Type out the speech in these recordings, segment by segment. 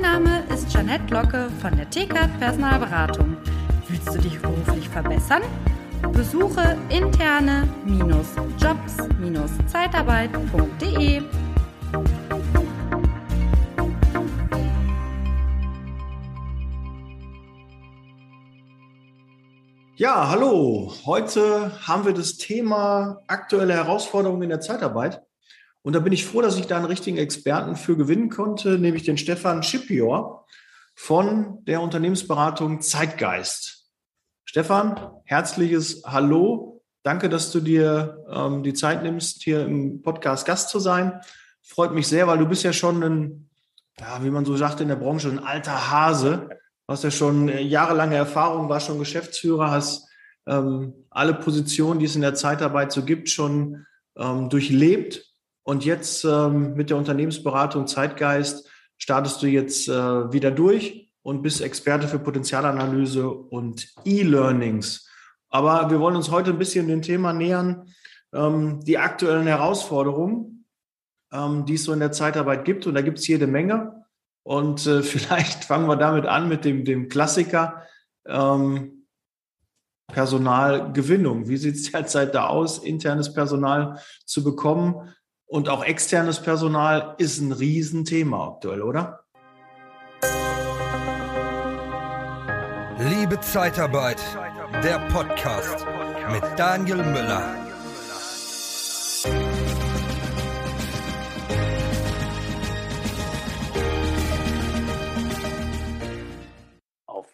Mein Name ist Janette Locke von der TKAT Personalberatung. Willst du dich beruflich verbessern? Besuche interne-jobs-zeitarbeit.de. Ja, hallo. Heute haben wir das Thema aktuelle Herausforderungen in der Zeitarbeit. Und da bin ich froh, dass ich da einen richtigen Experten für gewinnen konnte, nämlich den Stefan Schipior von der Unternehmensberatung Zeitgeist. Stefan, herzliches Hallo. Danke, dass du dir ähm, die Zeit nimmst, hier im Podcast Gast zu sein. Freut mich sehr, weil du bist ja schon ein, ja, wie man so sagt in der Branche, ein alter Hase hast ja schon äh, jahrelange Erfahrung, war schon Geschäftsführer, hast ähm, alle Positionen, die es in der Zeitarbeit so gibt, schon ähm, durchlebt. Und jetzt ähm, mit der Unternehmensberatung Zeitgeist startest du jetzt äh, wieder durch und bist Experte für Potenzialanalyse und E-Learnings. Aber wir wollen uns heute ein bisschen dem Thema nähern, ähm, die aktuellen Herausforderungen, ähm, die es so in der Zeitarbeit gibt. Und da gibt es jede Menge. Und äh, vielleicht fangen wir damit an mit dem, dem Klassiker ähm, Personalgewinnung. Wie sieht es derzeit da aus, internes Personal zu bekommen? Und auch externes Personal ist ein Riesenthema aktuell, oder? Liebe Zeitarbeit, der Podcast mit Daniel Müller.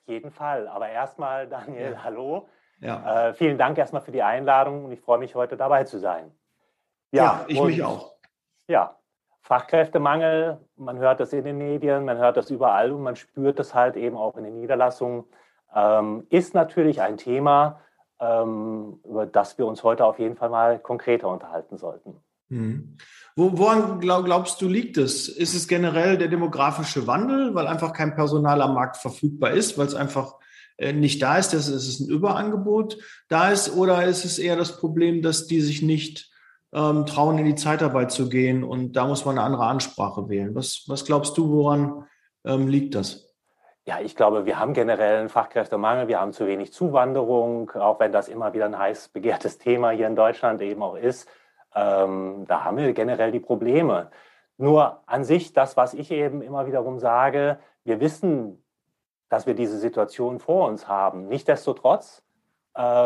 jeden Fall. Aber erstmal, Daniel, ja. hallo. Ja. Äh, vielen Dank erstmal für die Einladung und ich freue mich, heute dabei zu sein. Ja, ja ich und, mich auch. Ja, Fachkräftemangel, man hört das in den Medien, man hört das überall und man spürt das halt eben auch in den Niederlassungen, ähm, ist natürlich ein Thema, ähm, über das wir uns heute auf jeden Fall mal konkreter unterhalten sollten. Mhm. Wo, woran glaub, glaubst du, liegt es? Ist es generell der demografische Wandel, weil einfach kein Personal am Markt verfügbar ist, weil es einfach äh, nicht da ist, dass es ein Überangebot da ist? Oder ist es eher das Problem, dass die sich nicht ähm, trauen, in die Zeitarbeit zu gehen und da muss man eine andere Ansprache wählen? Was, was glaubst du, woran ähm, liegt das? Ja, ich glaube, wir haben generell einen Fachkräftemangel, wir haben zu wenig Zuwanderung, auch wenn das immer wieder ein heiß begehrtes Thema hier in Deutschland eben auch ist. Ähm, da haben wir generell die Probleme. Nur an sich, das, was ich eben immer wiederum sage, wir wissen, dass wir diese Situation vor uns haben. Nichtsdestotrotz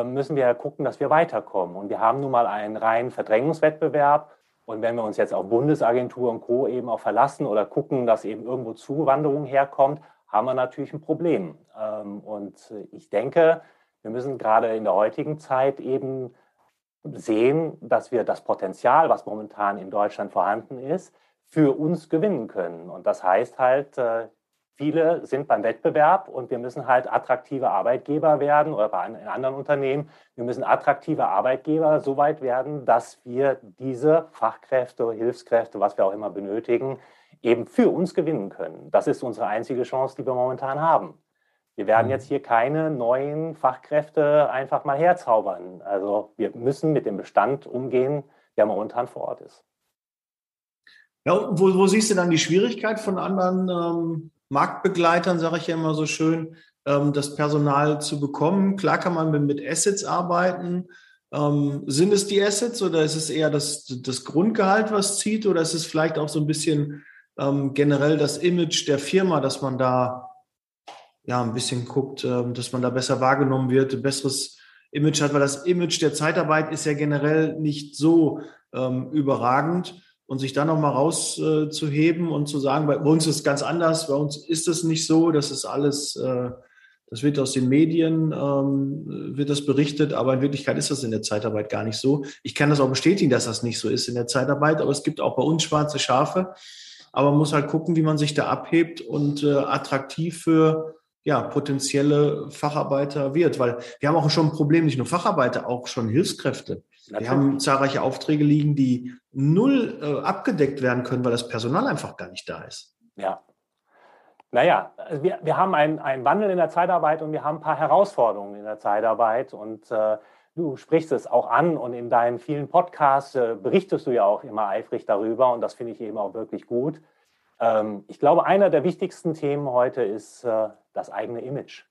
müssen wir gucken, dass wir weiterkommen. Und wir haben nun mal einen reinen Verdrängungswettbewerb. Und wenn wir uns jetzt auf Bundesagentur und Co. eben auch verlassen oder gucken, dass eben irgendwo Zuwanderung herkommt, haben wir natürlich ein Problem. Ähm, und ich denke, wir müssen gerade in der heutigen Zeit eben sehen, dass wir das Potenzial, was momentan in Deutschland vorhanden ist, für uns gewinnen können. Und das heißt halt, äh, viele sind beim Wettbewerb und wir müssen halt attraktive Arbeitgeber werden oder bei anderen Unternehmen. Wir müssen attraktive Arbeitgeber so weit werden, dass wir diese Fachkräfte, Hilfskräfte, was wir auch immer benötigen, eben für uns gewinnen können. Das ist unsere einzige Chance, die wir momentan haben. Wir werden mhm. jetzt hier keine neuen Fachkräfte einfach mal herzaubern. Also wir müssen mit dem Bestand umgehen, der momentan vor Ort ist. Ja, wo, wo siehst du dann die Schwierigkeit von anderen ähm, Marktbegleitern, sage ich ja immer so schön, ähm, das Personal zu bekommen? Klar kann man mit, Assets arbeiten. Ähm, sind es die Assets oder ist es eher das, das Grundgehalt, was zieht? Oder ist es vielleicht auch so ein bisschen ähm, generell das Image der Firma, dass man da ja, ein bisschen guckt, dass man da besser wahrgenommen wird, ein besseres Image hat, weil das Image der Zeitarbeit ist ja generell nicht so überragend. Und sich da nochmal rauszuheben äh, und zu sagen, bei uns ist es ganz anders, bei uns ist es nicht so, das ist alles, äh, das wird aus den Medien, ähm, wird das berichtet, aber in Wirklichkeit ist das in der Zeitarbeit gar nicht so. Ich kann das auch bestätigen, dass das nicht so ist in der Zeitarbeit, aber es gibt auch bei uns schwarze Schafe. Aber man muss halt gucken, wie man sich da abhebt und äh, attraktiv für ja, potenzielle Facharbeiter wird. Weil wir haben auch schon ein Problem, nicht nur Facharbeiter, auch schon Hilfskräfte. Natürlich. Wir haben zahlreiche Aufträge liegen, die null äh, abgedeckt werden können, weil das Personal einfach gar nicht da ist. Ja. Naja, also wir, wir haben einen Wandel in der Zeitarbeit und wir haben ein paar Herausforderungen in der Zeitarbeit. Und äh, du sprichst es auch an und in deinen vielen Podcasts äh, berichtest du ja auch immer eifrig darüber und das finde ich eben auch wirklich gut. Ähm, ich glaube, einer der wichtigsten Themen heute ist äh, das eigene Image.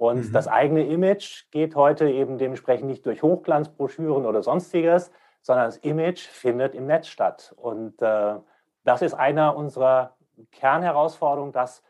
Und mhm. das eigene Image geht heute eben dementsprechend nicht durch Hochglanzbroschüren oder sonstiges, sondern das Image findet im Netz statt. Und äh, das ist einer unserer Kernherausforderungen, dass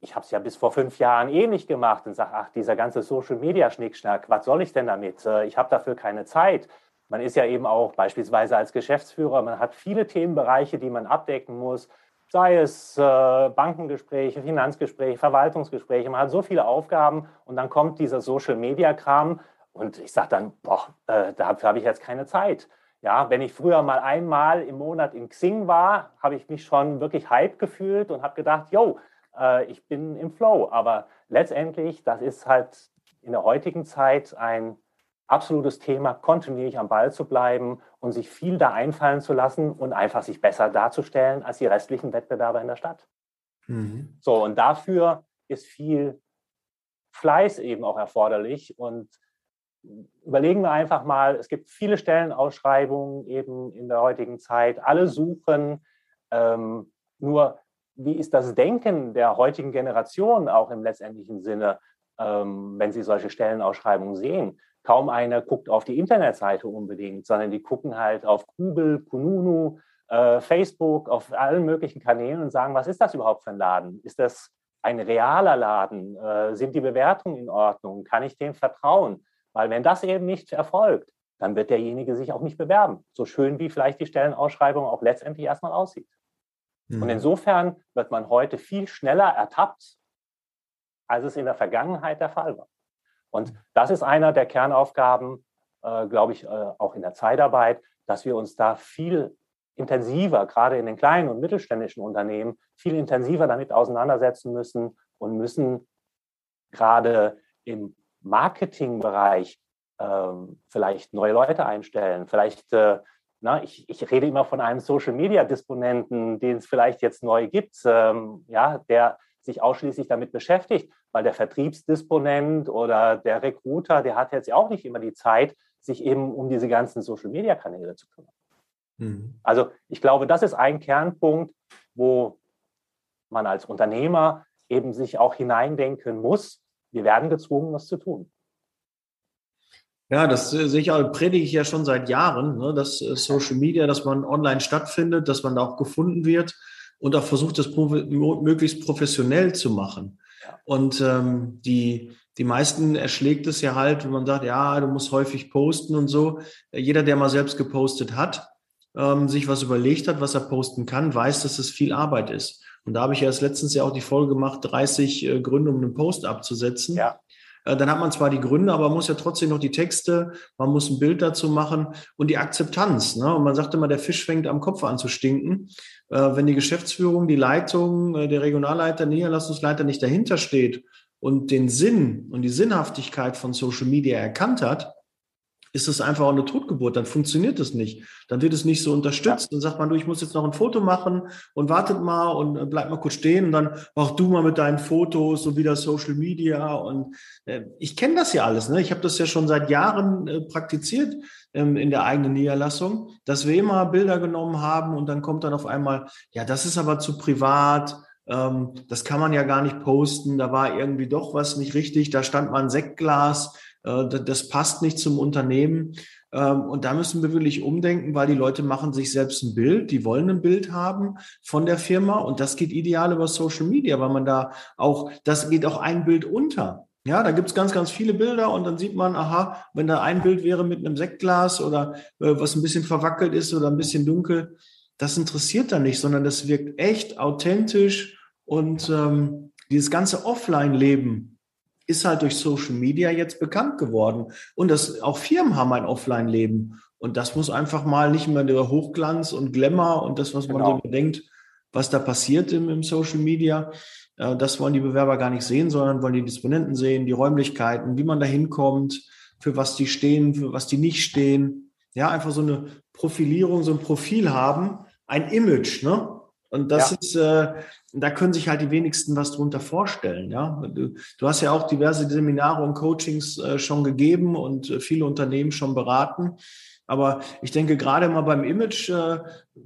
ich habe es ja bis vor fünf Jahren ähnlich gemacht und sage, ach, dieser ganze Social-Media-Schnickschnack, was soll ich denn damit? Äh, ich habe dafür keine Zeit. Man ist ja eben auch beispielsweise als Geschäftsführer, man hat viele Themenbereiche, die man abdecken muss sei es äh, Bankengespräche, Finanzgespräche, Verwaltungsgespräche. Man hat so viele Aufgaben und dann kommt dieser Social-Media-Kram und ich sage dann, boah, äh, dafür habe ich jetzt keine Zeit. Ja, wenn ich früher mal einmal im Monat in Xing war, habe ich mich schon wirklich hype gefühlt und habe gedacht, yo, äh, ich bin im Flow. Aber letztendlich, das ist halt in der heutigen Zeit ein absolutes Thema, kontinuierlich am Ball zu bleiben und sich viel da einfallen zu lassen und einfach sich besser darzustellen als die restlichen Wettbewerber in der Stadt. Mhm. So, und dafür ist viel Fleiß eben auch erforderlich. Und überlegen wir einfach mal, es gibt viele Stellenausschreibungen eben in der heutigen Zeit, alle suchen. Ähm, nur, wie ist das Denken der heutigen Generation auch im letztendlichen Sinne, ähm, wenn sie solche Stellenausschreibungen sehen? Kaum einer guckt auf die Internetseite unbedingt, sondern die gucken halt auf Google, Kununu, äh, Facebook, auf allen möglichen Kanälen und sagen, was ist das überhaupt für ein Laden? Ist das ein realer Laden? Äh, sind die Bewertungen in Ordnung? Kann ich dem vertrauen? Weil wenn das eben nicht erfolgt, dann wird derjenige sich auch nicht bewerben. So schön wie vielleicht die Stellenausschreibung auch letztendlich erstmal aussieht. Mhm. Und insofern wird man heute viel schneller ertappt, als es in der Vergangenheit der Fall war. Und das ist einer der Kernaufgaben, äh, glaube ich, äh, auch in der Zeitarbeit, dass wir uns da viel intensiver, gerade in den kleinen und mittelständischen Unternehmen, viel intensiver damit auseinandersetzen müssen und müssen gerade im Marketingbereich ähm, vielleicht neue Leute einstellen. Vielleicht, äh, na, ich, ich, rede immer von einem Social-Media-Disponenten, den es vielleicht jetzt neu gibt, ähm, ja, der sich ausschließlich damit beschäftigt, weil der Vertriebsdisponent oder der Recruiter, der hat jetzt auch nicht immer die Zeit, sich eben um diese ganzen Social-Media-Kanäle zu kümmern. Mhm. Also ich glaube, das ist ein Kernpunkt, wo man als Unternehmer eben sich auch hineindenken muss, wir werden gezwungen, das zu tun. Ja, das sehe ich auch, predige ich ja schon seit Jahren, ne, dass äh, Social Media, dass man online stattfindet, dass man da auch gefunden wird und auch versucht, das möglichst professionell zu machen. Und ähm, die, die meisten erschlägt es ja halt, wenn man sagt, ja, du musst häufig posten und so. Jeder, der mal selbst gepostet hat, ähm, sich was überlegt hat, was er posten kann, weiß, dass es viel Arbeit ist. Und da habe ich erst letztens ja auch die Folge gemacht, 30 äh, Gründe, um einen Post abzusetzen. Ja. Äh, dann hat man zwar die Gründe, aber man muss ja trotzdem noch die Texte, man muss ein Bild dazu machen und die Akzeptanz. Ne? Und man sagt immer, der Fisch fängt am Kopf an zu stinken. Äh, wenn die Geschäftsführung, die Leitung, äh, der Regionalleiter, Niederlassungsleiter nicht dahinter steht und den Sinn und die Sinnhaftigkeit von Social Media erkannt hat, ist es einfach auch eine Totgeburt, dann funktioniert es nicht. Dann wird es nicht so unterstützt. Dann sagt man, du, ich muss jetzt noch ein Foto machen und wartet mal und äh, bleib mal kurz stehen und dann mach du mal mit deinen Fotos und wieder Social Media. Und äh, ich kenne das ja alles. Ne? Ich habe das ja schon seit Jahren äh, praktiziert ähm, in der eigenen Niederlassung, dass wir immer Bilder genommen haben und dann kommt dann auf einmal, ja, das ist aber zu privat. Ähm, das kann man ja gar nicht posten. Da war irgendwie doch was nicht richtig. Da stand mal ein Sektglas das passt nicht zum Unternehmen. Ähm, und da müssen wir wirklich umdenken, weil die Leute machen sich selbst ein Bild, die wollen ein Bild haben von der Firma und das geht ideal über Social Media, weil man da auch, das geht auch ein Bild unter. Ja, da gibt's ganz, ganz viele Bilder und dann sieht man, aha, wenn da ein Bild wäre mit einem Sektglas oder äh, was ein bisschen verwackelt ist oder ein bisschen dunkel, das interessiert da nicht, sondern das wirkt echt authentisch und ähm, dieses ganze Offline-Leben, ist halt durch Social Media jetzt bekannt geworden. Und das, auch Firmen haben ein Offline-Leben. Und das muss einfach mal nicht mehr der Hochglanz und Glamour und das, was man genau. so denkt, was da passiert im, im Social Media. Äh, das wollen die Bewerber gar nicht sehen, sondern wollen die Disponenten sehen, die Räumlichkeiten, wie man da hinkommt, für was die stehen, für was die nicht stehen. Ja, einfach so eine Profilierung, so ein Profil haben, ein Image, ne? Und das ja. ist, äh, da können sich halt die wenigsten was drunter vorstellen. Ja, du, du hast ja auch diverse Seminare und Coachings äh, schon gegeben und äh, viele Unternehmen schon beraten. Aber ich denke, gerade mal beim Image äh,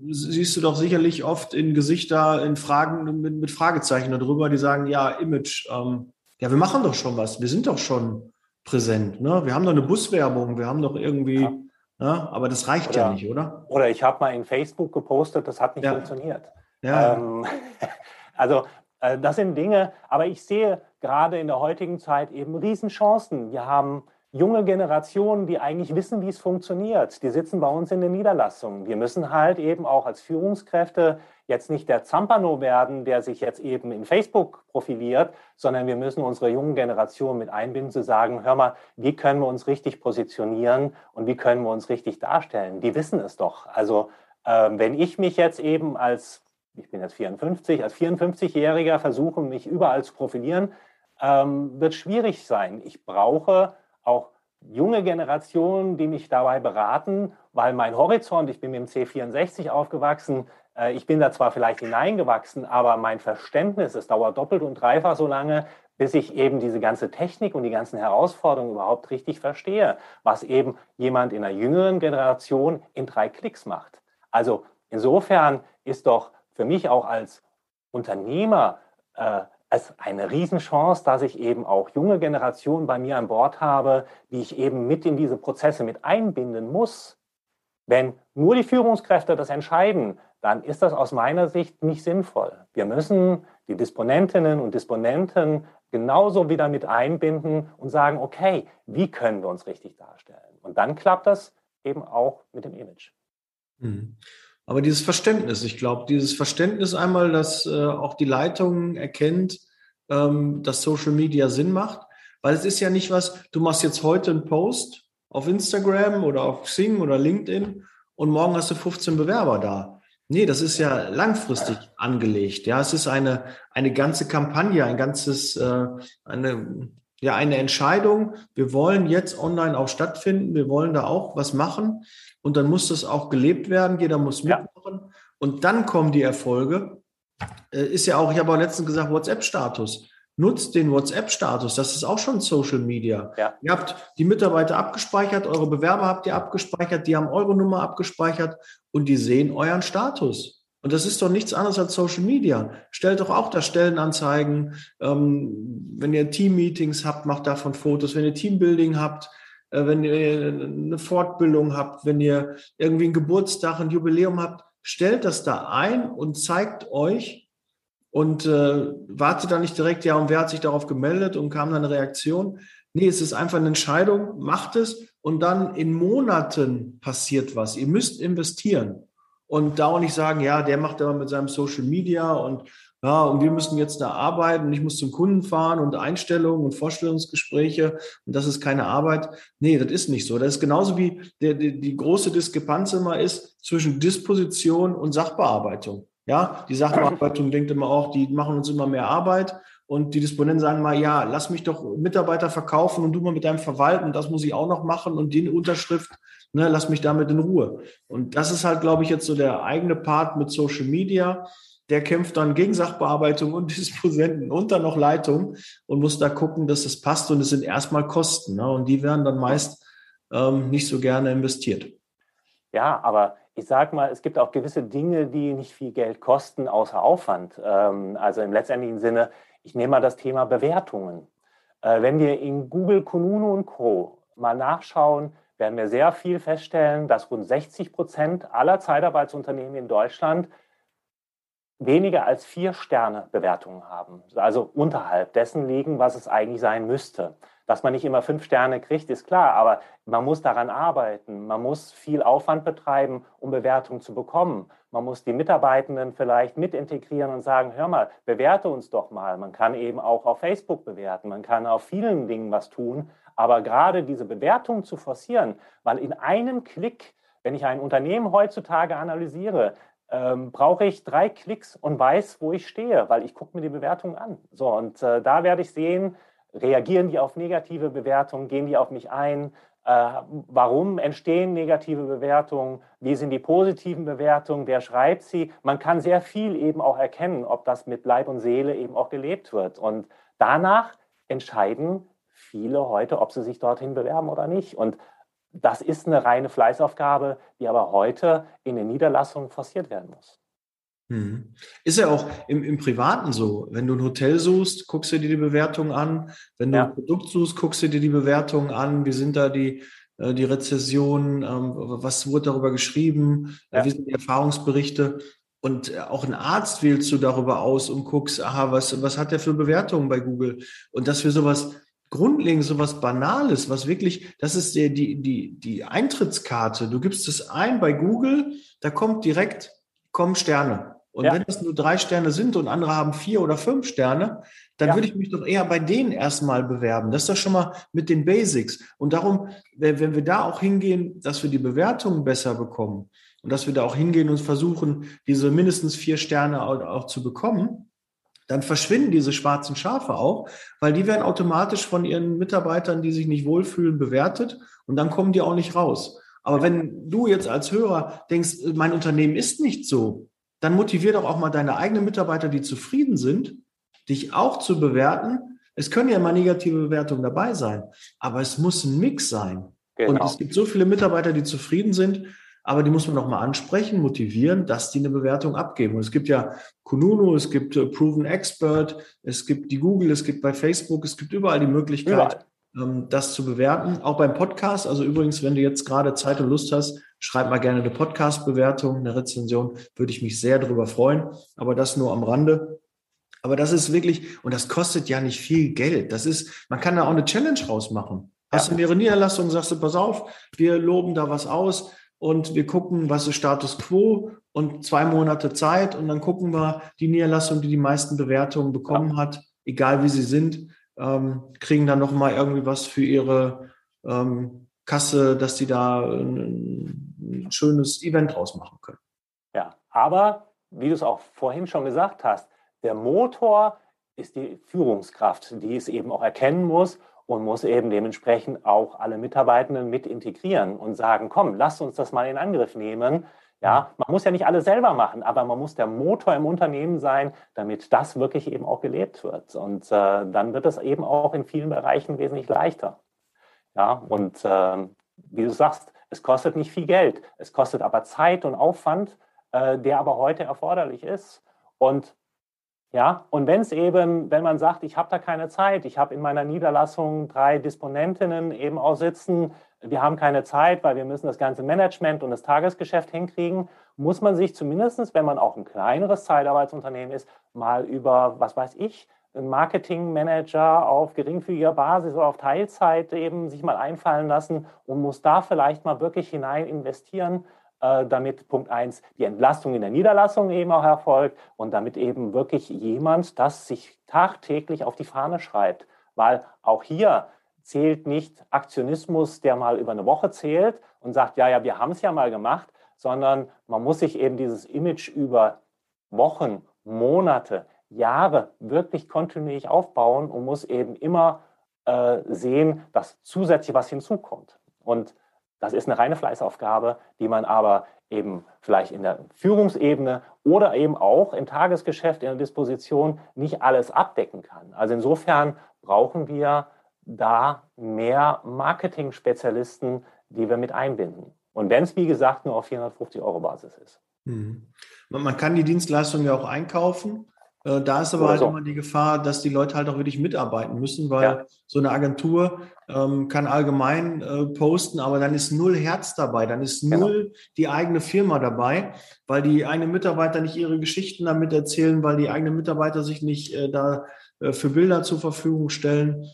siehst du doch sicherlich oft in Gesichter, in Fragen mit, mit Fragezeichen darüber, die sagen, ja, Image, ähm, ja, wir machen doch schon was, wir sind doch schon präsent. Ne? Wir haben doch eine Buswerbung, wir haben doch irgendwie, ja. ne? aber das reicht oder, ja nicht, oder? Oder ich habe mal in Facebook gepostet, das hat nicht ja. funktioniert. Ja. Ähm, also äh, das sind Dinge, aber ich sehe gerade in der heutigen Zeit eben Riesenchancen. Wir haben junge Generationen, die eigentlich wissen, wie es funktioniert. Die sitzen bei uns in den Niederlassungen. Wir müssen halt eben auch als Führungskräfte jetzt nicht der Zampano werden, der sich jetzt eben in Facebook profiliert, sondern wir müssen unsere jungen Generationen mit einbinden, zu sagen, hör mal, wie können wir uns richtig positionieren und wie können wir uns richtig darstellen? Die wissen es doch. Also äh, wenn ich mich jetzt eben als, ich bin jetzt 54, als 54-Jähriger versuche, mich überall zu profilieren, ähm, wird schwierig sein. Ich brauche auch junge Generationen, die mich dabei beraten, weil mein Horizont, ich bin mit dem C64 aufgewachsen, äh, ich bin da zwar vielleicht hineingewachsen, aber mein Verständnis, es dauert doppelt und dreifach so lange, bis ich eben diese ganze Technik und die ganzen Herausforderungen überhaupt richtig verstehe, was eben jemand in einer jüngeren Generation in drei Klicks macht. Also insofern ist doch für mich auch als Unternehmer äh, es eine Riesenchance, dass ich eben auch junge Generationen bei mir an Bord habe, die ich eben mit in diese Prozesse mit einbinden muss. Wenn nur die Führungskräfte das entscheiden, dann ist das aus meiner Sicht nicht sinnvoll. Wir müssen die Disponentinnen und Disponenten genauso wieder mit einbinden und sagen, okay, wie können wir uns richtig darstellen? Und dann klappt das eben auch mit dem Image. Mhm. Aber dieses Verständnis, ich glaube, dieses Verständnis einmal, dass äh, auch die Leitung erkennt, ähm, dass Social Media Sinn macht, weil es ist ja nicht was, du machst jetzt heute einen Post auf Instagram oder auf Xing oder LinkedIn und morgen hast du 15 Bewerber da. Nee, das ist ja langfristig angelegt. Ja, es ist eine, eine ganze Kampagne, ein ganzes, äh, eine, ja, eine Entscheidung. Wir wollen jetzt online auch stattfinden. Wir wollen da auch was machen. Und dann muss das auch gelebt werden. Jeder muss mitmachen. Ja. Und dann kommen die Erfolge. Äh, ist ja auch, ich habe auch letztens gesagt, WhatsApp-Status. Nutzt den WhatsApp-Status. Das ist auch schon Social Media. Ja. Ihr habt die Mitarbeiter abgespeichert, eure Bewerber habt ihr abgespeichert, die haben eure Nummer abgespeichert und die sehen euren Status. Und das ist doch nichts anderes als Social Media. Stellt doch auch da Stellenanzeigen. Ähm, wenn ihr Team-Meetings habt, macht davon Fotos. Wenn ihr Teambuilding habt, äh, wenn ihr eine Fortbildung habt, wenn ihr irgendwie einen Geburtstag, ein Jubiläum habt, stellt das da ein und zeigt euch und äh, wartet da nicht direkt, ja, und wer hat sich darauf gemeldet und kam dann eine Reaktion. Nee, es ist einfach eine Entscheidung, macht es und dann in Monaten passiert was. Ihr müsst investieren und da auch nicht sagen, ja, der macht aber mit seinem Social Media und ja, und wir müssen jetzt da arbeiten und ich muss zum Kunden fahren und Einstellungen und Vorstellungsgespräche und das ist keine Arbeit. Nee, das ist nicht so. Das ist genauso wie der, die, die große Diskrepanz immer ist zwischen Disposition und Sachbearbeitung. Ja, die Sachbearbeitung denkt immer auch, die machen uns immer mehr Arbeit und die Disponenten sagen mal, ja, lass mich doch Mitarbeiter verkaufen und du mal mit deinem Verwalten, das muss ich auch noch machen und die Unterschrift, ne, lass mich damit in Ruhe. Und das ist halt, glaube ich, jetzt so der eigene Part mit Social Media der kämpft dann gegen Sachbearbeitung und Disposenten und dann noch Leitung und muss da gucken, dass es passt. Und es sind erstmal Kosten. Ne? Und die werden dann meist ähm, nicht so gerne investiert. Ja, aber ich sage mal, es gibt auch gewisse Dinge, die nicht viel Geld kosten, außer Aufwand. Ähm, also im letztendlichen Sinne, ich nehme mal das Thema Bewertungen. Äh, wenn wir in Google, Kununu und Co. mal nachschauen, werden wir sehr viel feststellen, dass rund 60 Prozent aller Zeitarbeitsunternehmen in Deutschland weniger als vier Sterne Bewertungen haben, also unterhalb dessen liegen, was es eigentlich sein müsste. Dass man nicht immer fünf Sterne kriegt, ist klar, aber man muss daran arbeiten. Man muss viel Aufwand betreiben, um Bewertungen zu bekommen. Man muss die Mitarbeitenden vielleicht mit integrieren und sagen, hör mal, bewerte uns doch mal. Man kann eben auch auf Facebook bewerten, man kann auf vielen Dingen was tun, aber gerade diese Bewertung zu forcieren, weil in einem Klick wenn ich ein Unternehmen heutzutage analysiere, ähm, brauche ich drei Klicks und weiß, wo ich stehe, weil ich gucke mir die Bewertung an. So, und äh, da werde ich sehen, reagieren die auf negative Bewertungen, gehen die auf mich ein, warum entstehen negative Bewertungen, wie sind die positiven Bewertungen, wer schreibt sie. Man kann sehr viel eben auch erkennen, ob das mit Leib und Seele eben auch gelebt wird. Und danach entscheiden viele heute, ob sie sich dorthin bewerben oder nicht. Und das ist eine reine Fleißaufgabe, die aber heute in den Niederlassungen forciert werden muss. Mhm. Ist ja auch im, im, Privaten so. Wenn du ein Hotel suchst, guckst du dir die Bewertung an. Wenn du ja. ein Produkt suchst, guckst du dir die Bewertung an. Wie sind da die, äh, die Rezessionen? Ähm, was wurde darüber geschrieben? Ja. Wie sind die Erfahrungsberichte? Und äh, auch ein Arzt wählst du darüber aus und guckst, aha, was, was hat der für Bewertungen bei Google? Und dass wir sowas grundlegend, sowas Banales, was wirklich, das ist die, die, die, die Eintrittskarte. Du gibst es ein bei Google, da kommt direkt, kommen Sterne. Und ja. wenn es nur drei Sterne sind und andere haben vier oder fünf Sterne, dann ja. würde ich mich doch eher bei denen erstmal bewerben. Das ist doch schon mal mit den Basics. Und darum, wenn wir da auch hingehen, dass wir die Bewertungen besser bekommen und dass wir da auch hingehen und versuchen, diese mindestens vier Sterne auch, auch zu bekommen, dann verschwinden diese schwarzen Schafe auch, weil die werden automatisch von ihren Mitarbeitern, die sich nicht wohlfühlen, bewertet und dann kommen die auch nicht raus. Aber wenn du jetzt als Hörer denkst, mein Unternehmen ist nicht so, dann motivier doch auch mal deine eigenen Mitarbeiter, die zufrieden sind, dich auch zu bewerten. Es können ja mal negative Bewertungen dabei sein, aber es muss ein Mix sein. Genau. Und es gibt so viele Mitarbeiter, die zufrieden sind, aber die muss man auch mal ansprechen, motivieren, dass die eine Bewertung abgeben. Und es gibt ja Kununu, es gibt äh, Proven Expert, es gibt die Google, es gibt bei Facebook, es gibt überall die Möglichkeit, überall. Ähm, das zu bewerten. Auch beim Podcast. Also übrigens, wenn du jetzt gerade Zeit und Lust hast, schreib mal gerne eine Podcast-Bewertung, eine Rezension. Würde ich mich sehr darüber freuen. Aber das nur am Rande. Aber das ist wirklich, und das kostet ja nicht viel Geld. Das ist, man kann da auch eine Challenge rausmachen. Hast du mehrere Niederlassungen, sagst du, pass auf, wir loben da was aus und wir gucken, was ist Status Quo und zwei Monate Zeit und dann gucken wir die Niederlassung, die die meisten Bewertungen bekommen ja. hat, egal wie sie sind, ähm, kriegen dann nochmal irgendwie was für ihre ähm, Kasse, dass die da ein, ein schönes Event draus machen können. Ja, aber wie du es auch vorhin schon gesagt hast, der Motor ist die Führungskraft, die es eben auch erkennen muss und muss eben dementsprechend auch alle Mitarbeitenden mit integrieren und sagen, komm, lasst uns das mal in Angriff nehmen. Ja, man muss ja nicht alles selber machen, aber man muss der Motor im Unternehmen sein, damit das wirklich eben auch gelebt wird. Und äh, dann wird es eben auch in vielen Bereichen wesentlich leichter. Ja, und äh, wie du sagst, es kostet nicht viel Geld, es kostet aber Zeit und Aufwand, äh, der aber heute erforderlich ist. Und ja, und wenn es eben, wenn man sagt, ich habe da keine Zeit, ich habe in meiner Niederlassung drei Disponentinnen eben auch sitzen, wir haben keine Zeit, weil wir müssen das ganze Management und das Tagesgeschäft hinkriegen, muss man sich zumindest, wenn man auch ein kleineres Zeitarbeitsunternehmen ist, mal über, was weiß ich, einen Marketingmanager auf geringfügiger Basis oder auf Teilzeit eben sich mal einfallen lassen und muss da vielleicht mal wirklich hinein investieren, äh, damit Punkt eins die Entlastung in der Niederlassung eben auch erfolgt und damit eben wirklich jemand das sich tagtäglich auf die Fahne schreibt. Weil auch hier zählt nicht Aktionismus, der mal über eine Woche zählt und sagt, ja, ja, wir haben es ja mal gemacht, sondern man muss sich eben dieses Image über Wochen, Monate, Jahre wirklich kontinuierlich aufbauen und muss eben immer äh, sehen, dass zusätzlich was hinzukommt. Und das ist eine reine Fleißaufgabe, die man aber eben vielleicht in der Führungsebene oder eben auch im Tagesgeschäft, in der Disposition nicht alles abdecken kann. Also insofern brauchen wir da mehr Marketing-Spezialisten, die wir mit einbinden. Und wenn es, wie gesagt, nur auf 450 Euro Basis ist. Mhm. Man kann die Dienstleistung ja auch einkaufen. Äh, da ist aber Oder halt so. immer die Gefahr, dass die Leute halt auch wirklich mitarbeiten müssen, weil ja. so eine Agentur ähm, kann allgemein äh, posten, aber dann ist null Herz dabei, dann ist genau. null die eigene Firma dabei, weil die eigenen Mitarbeiter nicht ihre Geschichten damit erzählen, weil die eigenen Mitarbeiter sich nicht äh, da äh, für Bilder zur Verfügung stellen.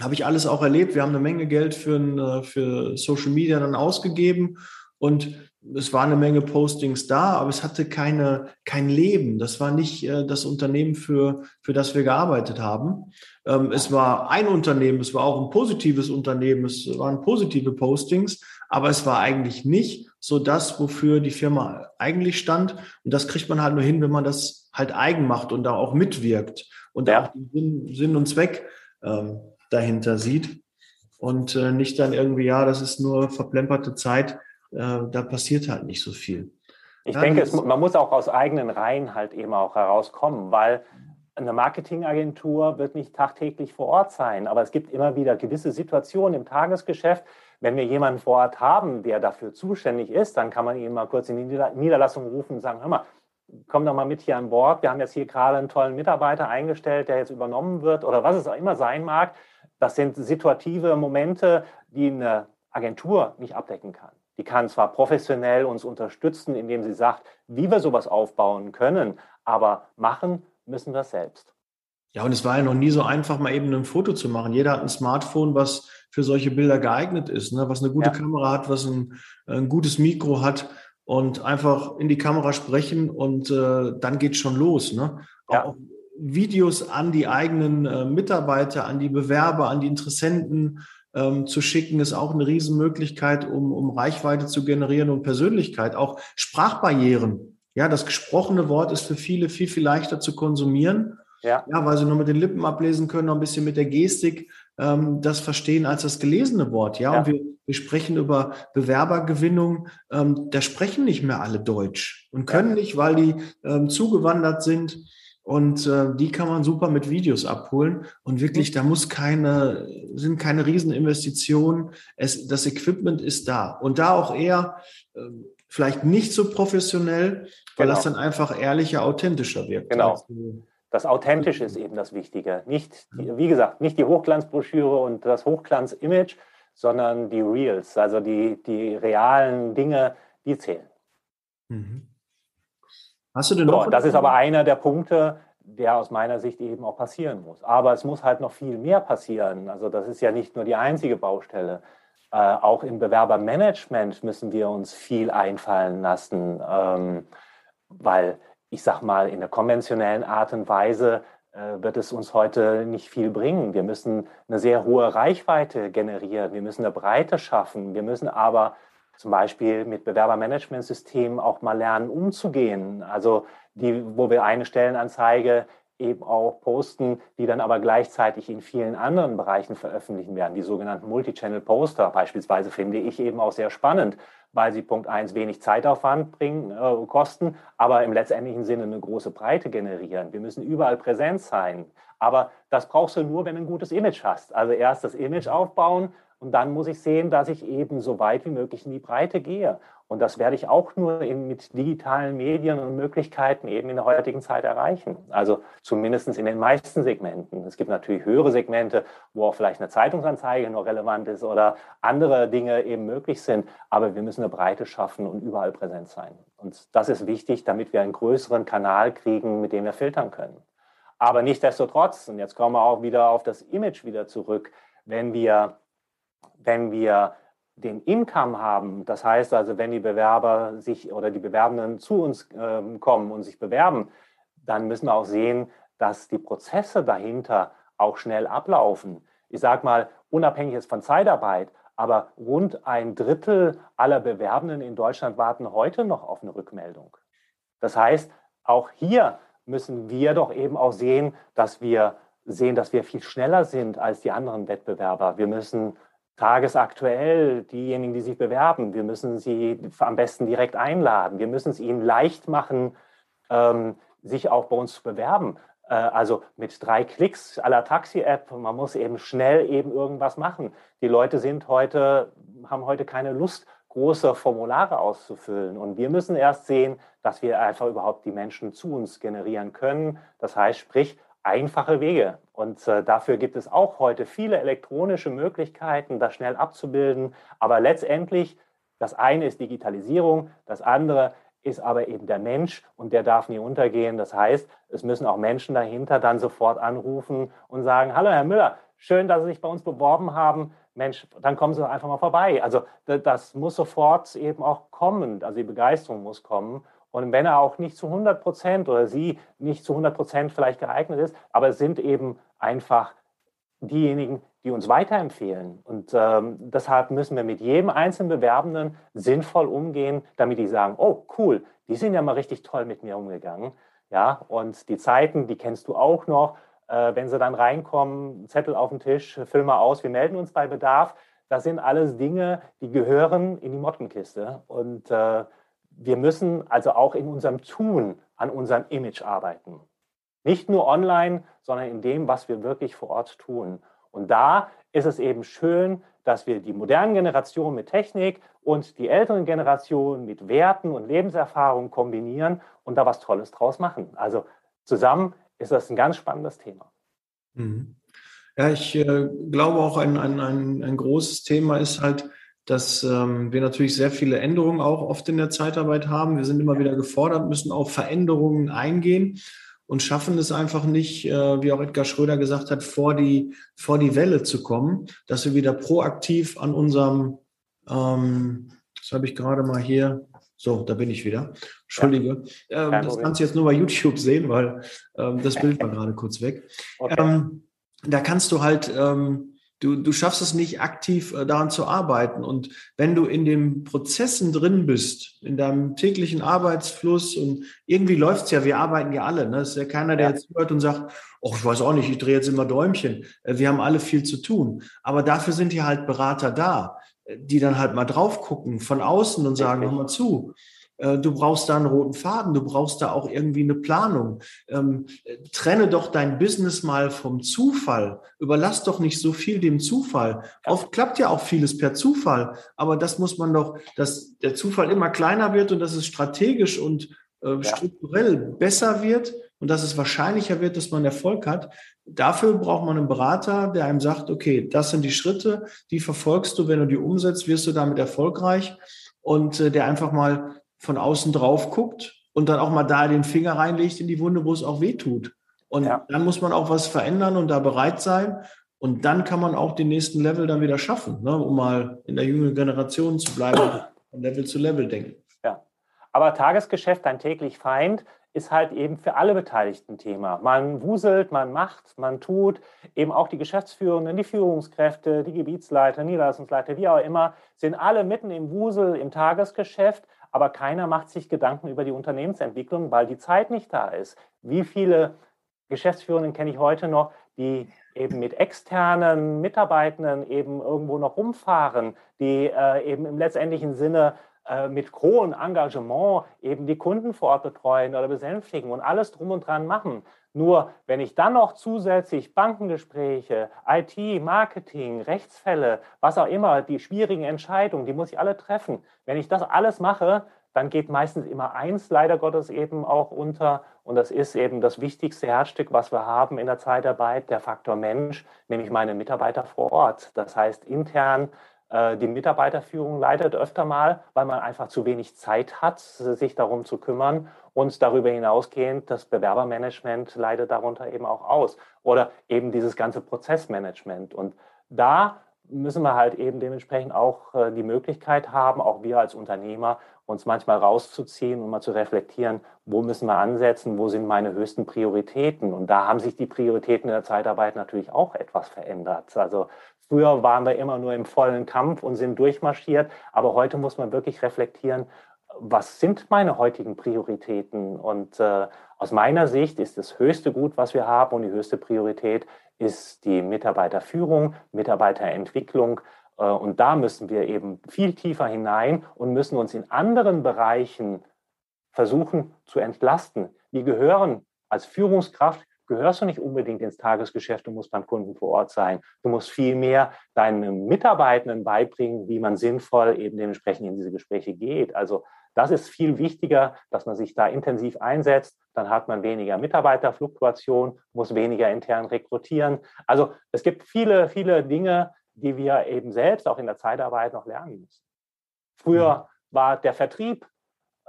Habe ich alles auch erlebt. Wir haben eine Menge Geld für, äh, für Social Media dann ausgegeben und es war eine Menge Postings da, aber es hatte keine, kein Leben. Das war nicht äh, das Unternehmen, für, für das wir gearbeitet haben. Ähm, es war ein Unternehmen, es war auch ein positives Unternehmen, es waren positive Postings, aber es war eigentlich nicht so das, wofür die Firma eigentlich stand. Und das kriegt man halt nur hin, wenn man das halt eigen macht und da auch mitwirkt und ja. auch den Sinn, Sinn und Zweck ähm, dahinter sieht. Und äh, nicht dann irgendwie, ja, das ist nur verplemperte Zeit äh, da passiert halt nicht so viel. Ich ja, denke, es, man muss auch aus eigenen Reihen halt eben auch herauskommen, weil eine Marketingagentur wird nicht tagtäglich vor Ort sein, aber es gibt immer wieder gewisse Situationen im Tagesgeschäft, wenn wir jemanden vor Ort haben, der dafür zuständig ist, dann kann man ihn mal kurz in die Niederlassung rufen und sagen, hör mal, komm doch mal mit hier an Bord. Wir haben jetzt hier gerade einen tollen Mitarbeiter eingestellt, der jetzt übernommen wird oder was es auch immer sein mag. Das sind situative Momente, die eine Agentur nicht abdecken kann. Die kann zwar professionell uns unterstützen, indem sie sagt, wie wir sowas aufbauen können, aber machen müssen wir es selbst. Ja, und es war ja noch nie so einfach, mal eben ein Foto zu machen. Jeder hat ein Smartphone, was für solche Bilder geeignet ist, ne? was eine gute ja. Kamera hat, was ein, ein, gutes Mikro hat und einfach in die Kamera sprechen und äh, dann geht schon los. Ne? Ja. Auch Videos an die eigenen äh, Mitarbeiter, an die Bewerber, an die Interessenten ähm, zu schicken, ist auch eine Riesenmöglichkeit, um, um Reichweite zu generieren und Persönlichkeit. Auch Sprachbarrieren. Ja, das gesprochene Wort ist für viele viel, viel leichter zu konsumieren. Ja. ja, weil sie nur mit den Lippen ablesen können, noch ein bisschen mit der Gestik ähm, das verstehen als das gelesene Wort. Ja, ja. und wir, wir sprechen über Bewerbergewinnung. Ähm, da sprechen nicht mehr alle Deutsch und können ja. nicht, weil die ähm, zugewandert sind. Und äh, die kann man super mit Videos abholen. Und wirklich, da muss keine, sind keine Rieseninvestitionen. Es, das Equipment ist da. Und da auch eher äh, vielleicht nicht so professionell, weil genau. das dann einfach ehrlicher, authentischer wird. Genau. Also, das Authentische ist eben das Wichtige. Nicht, wie gesagt, nicht die Hochglanzbroschüre und das Hochglanz-Image, sondern die Reals, also die, die realen Dinge, die zählen. Mhm. Hast du denn noch? So, das ist aber einer der Punkte, der aus meiner Sicht eben auch passieren muss. Aber es muss halt noch viel mehr passieren. Also das ist ja nicht nur die einzige Baustelle. Äh, auch im Bewerbermanagement müssen wir uns viel einfallen lassen, ähm, weil ich sag mal, in der konventionellen Art und Weise äh, wird es uns heute nicht viel bringen. Wir müssen eine sehr hohe Reichweite generieren, wir müssen eine Breite schaffen, wir müssen aber zum Beispiel mit Bewerbermanagementsystemen auch mal lernen, umzugehen. Also die, wo wir eine Stellenanzeige eben auch posten, die dann aber gleichzeitig in vielen anderen Bereichen veröffentlichen werden. Die sogenannten Multichannel-Poster beispielsweise finde ich eben auch sehr spannend, weil sie Punkt eins wenig Zeitaufwand bringen, äh, kosten, aber im letztendlichen Sinne eine große Breite generieren. Wir müssen überall präsent sein. Aber das brauchst du nur, wenn du ein gutes Image hast. Also erst das Image aufbauen, und dann muss ich sehen, dass ich eben so weit wie möglich in die Breite gehe. Und das werde ich auch nur in, mit digitalen Medien und Möglichkeiten eben in der heutigen Zeit erreichen. Also zumindest in den meisten Segmenten. Es gibt natürlich höhere Segmente, wo auch vielleicht eine Zeitungsanzeige noch relevant ist oder andere Dinge eben möglich sind. Aber wir müssen eine Breite schaffen und überall präsent sein. Und das ist wichtig, damit wir einen größeren Kanal kriegen, mit dem wir filtern können. Aber nichtsdestotrotz, und jetzt kommen wir auch wieder auf das Image wieder zurück, wenn wir wenn wir den Income haben, das heißt also, wenn die Bewerber sich oder die Bewerbenden zu uns äh, kommen und sich bewerben, dann müssen wir auch sehen, dass die Prozesse dahinter auch schnell ablaufen. Ich sage mal, unabhängig jetzt von Zeitarbeit, aber rund ein Drittel aller Bewerbenden in Deutschland warten heute noch auf eine Rückmeldung. Das heißt, auch hier müssen wir doch eben auch sehen, dass wir sehen, dass wir viel schneller sind als die anderen Wettbewerber. Wir müssen tagesaktuell diejenigen, die sich bewerben. Wir müssen sie am besten direkt einladen. Wir müssen es ihnen leicht machen, ähm, sich auch bei uns zu bewerben. Äh, also mit drei Klicks aller Taxi-App. Man muss eben schnell eben irgendwas machen. Die Leute sind heute, haben heute keine Lust, große Formulare auszufüllen. Und wir müssen erst sehen, dass wir einfach überhaupt die Menschen zu uns generieren können. Das heißt, sprich, einfache Wege. Und äh, dafür gibt es auch heute viele elektronische Möglichkeiten, das schnell abzubilden. Aber letztendlich, das eine ist Digitalisierung, das andere ist aber eben der Mensch und der darf nie untergehen. Das heißt, es müssen auch Menschen dahinter dann sofort anrufen und sagen, hallo Herr Müller, schön, dass Sie sich bei uns beworben haben. Mensch, dann kommen Sie einfach mal vorbei. Also das muss sofort eben auch kommen. Also die Begeisterung muss kommen. Und wenn er auch nicht zu 100 Prozent oder sie nicht zu 100 Prozent vielleicht geeignet ist, aber es sind eben einfach diejenigen, die uns weiterempfehlen. Und ähm, deshalb müssen wir mit jedem einzelnen Bewerbenden sinnvoll umgehen, damit die sagen, oh cool, die sind ja mal richtig toll mit mir umgegangen. Ja, und die Zeiten, die kennst du auch noch. Äh, wenn sie dann reinkommen, Zettel auf den Tisch, füll mal aus, wir melden uns bei Bedarf. Das sind alles Dinge, die gehören in die Mottenkiste. Und äh, wir müssen also auch in unserem Tun an unserem Image arbeiten. Nicht nur online, sondern in dem, was wir wirklich vor Ort tun. Und da ist es eben schön, dass wir die modernen Generationen mit Technik und die älteren Generationen mit Werten und Lebenserfahrungen kombinieren und da was Tolles draus machen. Also zusammen ist das ein ganz spannendes Thema. Mhm. Ja, ich äh, glaube auch ein, ein, ein, ein großes Thema ist halt, dass ähm, wir natürlich sehr viele Änderungen auch oft in der Zeitarbeit haben. Wir sind immer wieder gefordert, müssen auf Veränderungen eingehen und schaffen es einfach nicht, äh, wie auch Edgar Schröder gesagt hat, vor die, vor die Welle zu kommen, dass wir wieder proaktiv an unserem, ähm, das habe ich gerade mal hier, so, da bin ich wieder. Entschuldige. Ja, ähm, das kannst du jetzt nur bei YouTube sehen, weil ähm, das Bild war gerade kurz weg. Okay. Ähm, da kannst du halt ähm, Du, du schaffst es nicht aktiv äh, daran zu arbeiten. Und wenn du in den Prozessen drin bist, in deinem täglichen Arbeitsfluss und irgendwie läuft's ja, wir arbeiten ja alle. Ne? Es ist ja keiner, der ja. jetzt hört und sagt, oh, ich weiß auch nicht, ich drehe jetzt immer Däumchen. Äh, wir haben alle viel zu tun. Aber dafür sind ja halt Berater da, äh, die dann halt mal drauf gucken von außen und sagen, hör mal zu. Äh, du brauchst da einen roten Faden, du brauchst da auch irgendwie eine Planung. Ähm, trenne doch dein Business mal vom Zufall. Überlass doch nicht so viel dem Zufall. Oft klappt ja auch vieles per Zufall, aber das muss man doch, dass der Zufall immer kleiner wird und dass es strategisch und äh, strukturell besser wird und dass es wahrscheinlicher wird, dass man Erfolg hat. Dafür braucht man einen Berater, der einem sagt, okay, das sind die Schritte, die verfolgst du, wenn du die umsetzt, wirst du damit erfolgreich und äh, der einfach mal von außen drauf guckt und dann auch mal da den Finger reinlegt in die Wunde, wo es auch weh tut. Und ja. dann muss man auch was verändern und da bereit sein. Und dann kann man auch den nächsten Level dann wieder schaffen, ne, um mal in der jüngeren Generation zu bleiben, von Level zu Level denken. Ja, aber Tagesgeschäft, ein täglich Feind, ist halt eben für alle Beteiligten Thema. Man wuselt, man macht, man tut. Eben auch die Geschäftsführenden, die Führungskräfte, die Gebietsleiter, Niederlassungsleiter, wie auch immer, sind alle mitten im Wusel, im Tagesgeschäft aber keiner macht sich Gedanken über die Unternehmensentwicklung, weil die Zeit nicht da ist. Wie viele Geschäftsführenden kenne ich heute noch, die eben mit externen Mitarbeitenden eben irgendwo noch rumfahren, die äh, eben im letztendlichen Sinne äh, mit hohem Engagement eben die Kunden vor Ort betreuen oder besänftigen und alles drum und dran machen. Nur wenn ich dann noch zusätzlich Bankengespräche, IT, Marketing, Rechtsfälle, was auch immer, die schwierigen Entscheidungen, die muss ich alle treffen. Wenn ich das alles mache, dann geht meistens immer eins leider Gottes eben auch unter. Und das ist eben das wichtigste Herzstück, was wir haben in der Zeitarbeit, der Faktor Mensch, nämlich meine Mitarbeiter vor Ort. Das heißt, intern äh, die Mitarbeiterführung leidet öfter mal, weil man einfach zu wenig Zeit hat, sich darum zu kümmern. Und darüber hinausgehend, das Bewerbermanagement leidet darunter eben auch aus. Oder eben dieses ganze Prozessmanagement. Und da müssen wir halt eben dementsprechend auch äh, die Möglichkeit haben, auch wir als Unternehmer, uns manchmal rauszuziehen und mal zu reflektieren, wo müssen wir ansetzen, wo sind meine höchsten Prioritäten. Und da haben sich die Prioritäten in der Zeitarbeit natürlich auch etwas verändert. Also früher waren wir immer nur im vollen Kampf und sind durchmarschiert, aber heute muss man wirklich reflektieren, was sind meine heutigen Prioritäten? Und äh, aus meiner Sicht ist das höchste Gut, was wir haben und die höchste Priorität ist die Mitarbeiterführung, Mitarbeiterentwicklung. Äh, und da müssen wir eben viel tiefer hinein und müssen uns in anderen Bereichen versuchen zu entlasten. Die gehören als Führungskraft gehörst du nicht unbedingt ins Tagesgeschäft, du musst beim Kunden vor Ort sein. Du musst vielmehr deinen Mitarbeitenden beibringen, wie man sinnvoll eben dementsprechend in diese Gespräche geht. Also das ist viel wichtiger, dass man sich da intensiv einsetzt. Dann hat man weniger Mitarbeiterfluktuation, muss weniger intern rekrutieren. Also es gibt viele, viele Dinge, die wir eben selbst auch in der Zeitarbeit noch lernen müssen. Früher mhm. war der Vertrieb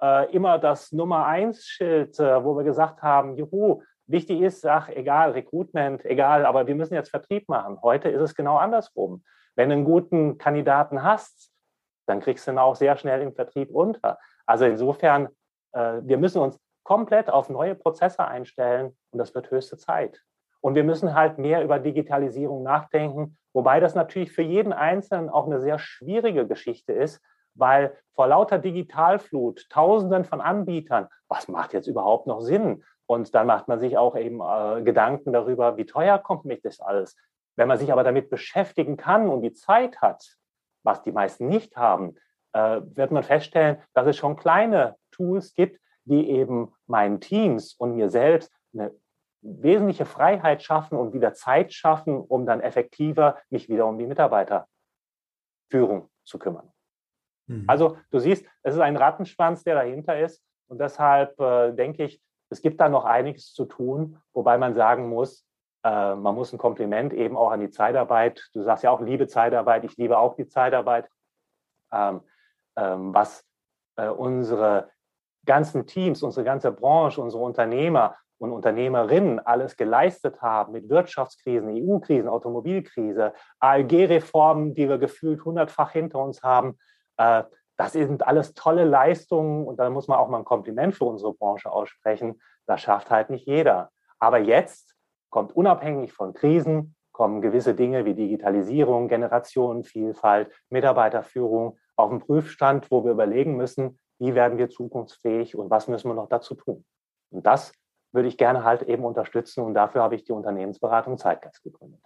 äh, immer das Nummer eins Schild, äh, wo wir gesagt haben, juhu, wichtig ist, ach, egal, Recruitment, egal, aber wir müssen jetzt Vertrieb machen. Heute ist es genau andersrum. Wenn du einen guten Kandidaten hast, dann kriegst du ihn auch sehr schnell im Vertrieb unter. Also insofern, äh, wir müssen uns komplett auf neue Prozesse einstellen und das wird höchste Zeit. Und wir müssen halt mehr über Digitalisierung nachdenken, wobei das natürlich für jeden Einzelnen auch eine sehr schwierige Geschichte ist, weil vor lauter Digitalflut, Tausenden von Anbietern, was macht jetzt überhaupt noch Sinn? Und dann macht man sich auch eben äh, Gedanken darüber, wie teuer kommt mich das alles. Wenn man sich aber damit beschäftigen kann und die Zeit hat, was die meisten nicht haben, wird man feststellen, dass es schon kleine Tools gibt, die eben meinen Teams und mir selbst eine wesentliche Freiheit schaffen und wieder Zeit schaffen, um dann effektiver mich wieder um die Mitarbeiterführung zu kümmern. Mhm. Also du siehst, es ist ein Rattenschwanz, der dahinter ist. Und deshalb äh, denke ich, es gibt da noch einiges zu tun, wobei man sagen muss, äh, man muss ein Kompliment eben auch an die Zeitarbeit. Du sagst ja auch, liebe Zeitarbeit, ich liebe auch die Zeitarbeit. Ähm, ähm, was äh, unsere ganzen Teams, unsere ganze Branche, unsere Unternehmer und Unternehmerinnen alles geleistet haben mit Wirtschaftskrisen, EU-Krisen, Automobilkrise, ALG-Reformen, die wir gefühlt hundertfach hinter uns haben. Äh, das sind alles tolle Leistungen und da muss man auch mal ein Kompliment für unsere Branche aussprechen. Das schafft halt nicht jeder. Aber jetzt kommt unabhängig von Krisen, kommen gewisse Dinge wie Digitalisierung, Generationenvielfalt, Mitarbeiterführung auf den Prüfstand, wo wir überlegen müssen, wie werden wir zukunftsfähig und was müssen wir noch dazu tun. Und das würde ich gerne halt eben unterstützen und dafür habe ich die Unternehmensberatung Zeitgeist gegründet.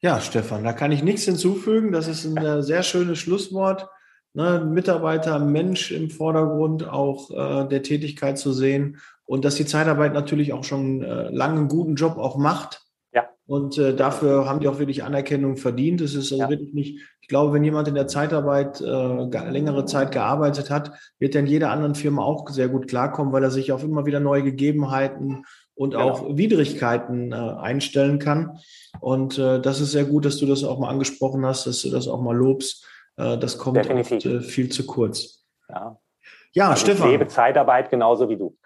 Ja, Stefan, da kann ich nichts hinzufügen. Das ist ein äh, sehr schönes Schlusswort. Ne, Mitarbeiter, Mensch im Vordergrund auch äh, der Tätigkeit zu sehen und dass die Zeitarbeit natürlich auch schon äh, lange einen guten Job auch macht. Und äh, dafür haben die auch wirklich Anerkennung verdient. Es ist also ja. wirklich nicht, ich glaube, wenn jemand in der Zeitarbeit äh, längere Zeit gearbeitet hat, wird er in jeder anderen Firma auch sehr gut klarkommen, weil er sich auf immer wieder neue Gegebenheiten und genau. auch Widrigkeiten äh, einstellen kann. Und äh, das ist sehr gut, dass du das auch mal angesprochen hast, dass du das auch mal lobst. Äh, das kommt oft, äh, viel zu kurz. Ja. Ja, also Stefan. Ich lebe Zeitarbeit genauso wie du.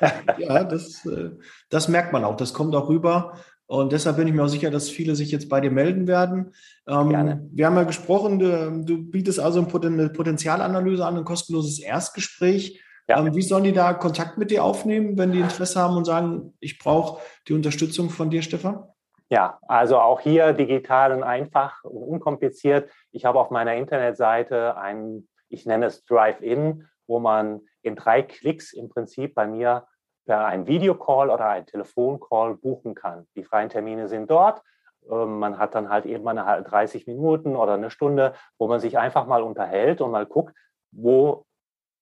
ja, das, äh, das merkt man auch. Das kommt auch rüber. Und deshalb bin ich mir auch sicher, dass viele sich jetzt bei dir melden werden. Ähm, Gerne. Wir haben ja gesprochen, du, du bietest also eine Potenzialanalyse an, ein kostenloses Erstgespräch. Ja. Ähm, wie sollen die da Kontakt mit dir aufnehmen, wenn die Interesse haben und sagen, ich brauche die Unterstützung von dir, Stefan? Ja, also auch hier digital und einfach und unkompliziert. Ich habe auf meiner Internetseite ein, ich nenne es Drive-In, wo man in drei Klicks im Prinzip bei mir per ein Videocall oder ein Telefoncall buchen kann. Die freien Termine sind dort. Ähm, man hat dann halt eben eine 30 Minuten oder eine Stunde, wo man sich einfach mal unterhält und mal guckt, wo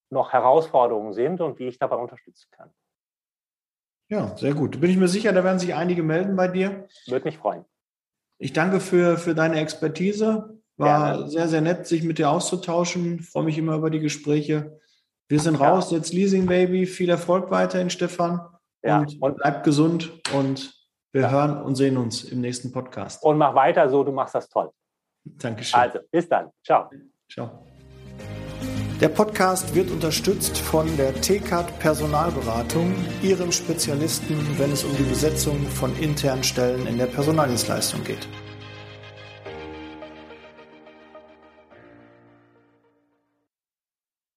noch Herausforderungen sind und wie ich dabei unterstützen kann. Ja, sehr gut. Bin ich mir sicher, da werden sich einige melden bei dir. Würde mich freuen. Ich danke für, für deine Expertise. War Gerne. sehr, sehr nett, sich mit dir auszutauschen. Ich freue mich immer über die Gespräche. Wir sind ja. raus, jetzt Leasing Baby. Viel Erfolg weiterhin, Stefan. Ja. Und, und bleib gesund und wir ja. hören und sehen uns im nächsten Podcast. Und mach weiter so, du machst das toll. Dankeschön. Also, bis dann. Ciao. Ciao. Der Podcast wird unterstützt von der TCAT Personalberatung, ihrem Spezialisten, wenn es um die Besetzung von internen Stellen in der Personaldienstleistung geht.